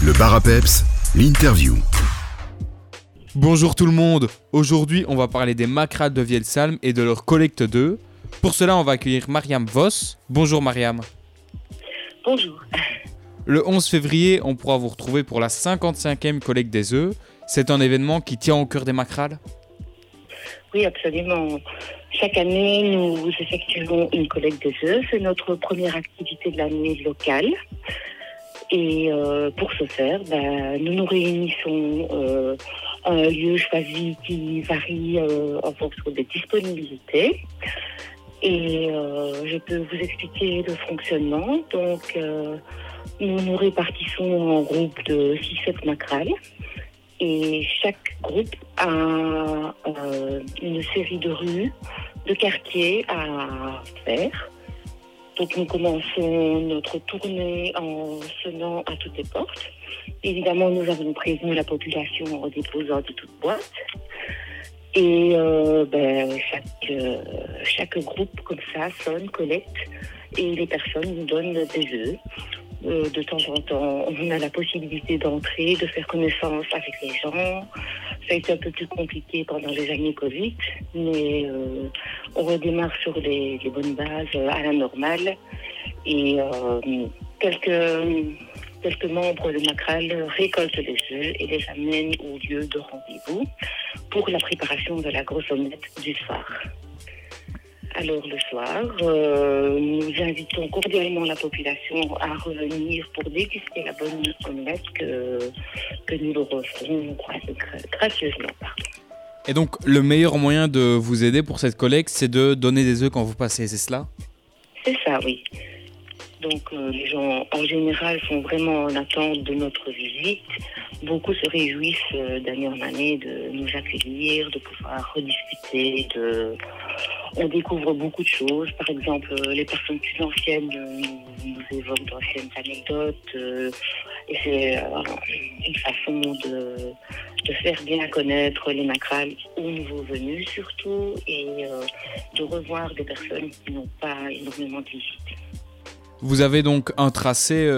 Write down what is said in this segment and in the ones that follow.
Le bar à peps, l'interview. Bonjour tout le monde. Aujourd'hui, on va parler des macrades de Vielsalm et de leur collecte d'œufs. Pour cela, on va accueillir Mariam Voss. Bonjour Mariam. Bonjour. Le 11 février, on pourra vous retrouver pour la 55e collecte des œufs. C'est un événement qui tient au cœur des macrades Oui, absolument. Chaque année, nous effectuons une collecte des œufs. C'est notre première activité de l'année locale. Et euh, pour ce faire, ben, nous nous réunissons euh, à un lieu choisi qui varie euh, en fonction des disponibilités. Et euh, je peux vous expliquer le fonctionnement. Donc, euh, nous nous répartissons en groupes de 6-7 macrales. Et chaque groupe a euh, une série de rues, de quartiers à faire. Donc nous commençons notre tournée en sonnant à toutes les portes. Évidemment, nous avons prévenu la population en déposant de toutes boîtes. Et euh, ben, chaque, euh, chaque groupe comme ça sonne, collecte, et les personnes nous donnent des œufs. Euh, de temps en temps, on a la possibilité d'entrer, de faire connaissance avec les gens. Ça a été un peu plus compliqué pendant les années Covid, mais euh, on redémarre sur les, bonnes bases euh, à la normale. Et quelques, quelques membres de Macral récoltent les œufs et les amènent au lieu de rendez-vous pour la préparation de la grosse omelette du soir. Alors le soir, euh, nous invitons cordialement la population à revenir pour déguster la bonne omelette que, que nous leur offrons gra- gracieusement. Et donc, le meilleur moyen de vous aider pour cette collecte, c'est de donner des œufs quand vous passez, c'est cela? C'est ça, oui. Donc euh, les gens en général sont vraiment en attente de notre visite. Beaucoup se réjouissent euh, d'année en année de nous accueillir, de pouvoir rediscuter. De... On découvre beaucoup de choses. Par exemple, euh, les personnes plus anciennes euh, nous, évoquent d'anciennes anecdotes. euh, et c'est une façon de, de faire bien connaître les macrales aux nouveaux venus surtout et de revoir des personnes qui n'ont pas énormément de. Vous avez donc un tracé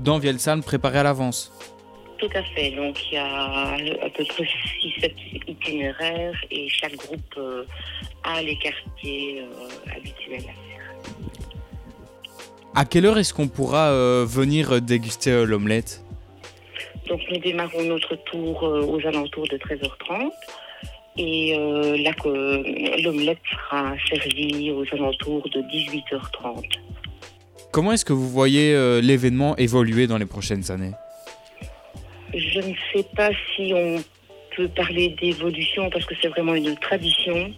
dans Vielsalm préparé à l'avance? Tout à fait. Donc, il y a à peu près 6-7 itinéraires et chaque groupe euh, a les quartiers euh, habituels à faire. À quelle heure est-ce qu'on pourra euh, venir déguster euh, l'omelette? Donc, nous démarrons notre tour euh, aux alentours de 13h30 et euh, co- l'omelette sera servie aux alentours de 18h30. Comment est-ce que vous voyez euh, l'événement évoluer dans les prochaines années? Je ne sais pas si on peut parler d'évolution parce que c'est vraiment une tradition.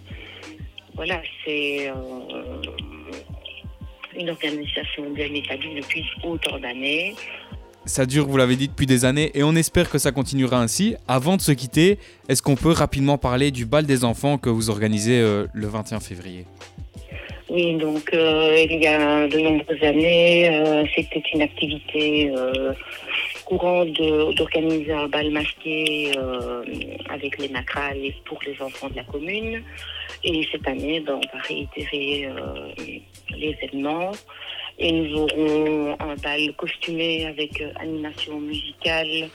Voilà, c'est euh, une organisation bien établie depuis autant d'années. Ça dure, vous l'avez dit, depuis des années et on espère que ça continuera ainsi. Avant de se quitter, est-ce qu'on peut rapidement parler du bal des enfants que vous organisez euh, le 21 février? Oui, donc euh, il y a de nombreuses années, euh, c'était une activité euh, courante de- d'organiser un bal masqué euh, avec les macrales et pour les enfants de la commune. Et cette année, ben, on va réitérer euh, l'événement. Et nous aurons un bal costumé avec euh, animation musicale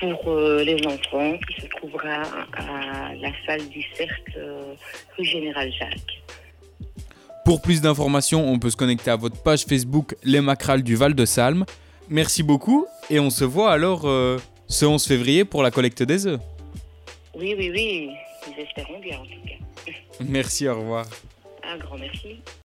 pour euh, les enfants qui se trouvera à la salle du cercle rue Général Jacques. Pour plus d'informations, on peut se connecter à votre page Facebook Les Macrales du Val de Salm. Merci beaucoup et on se voit alors euh, ce 11 février pour la collecte des œufs. Oui, oui, oui, nous espérons bien en tout cas. Merci, au revoir. Un grand merci.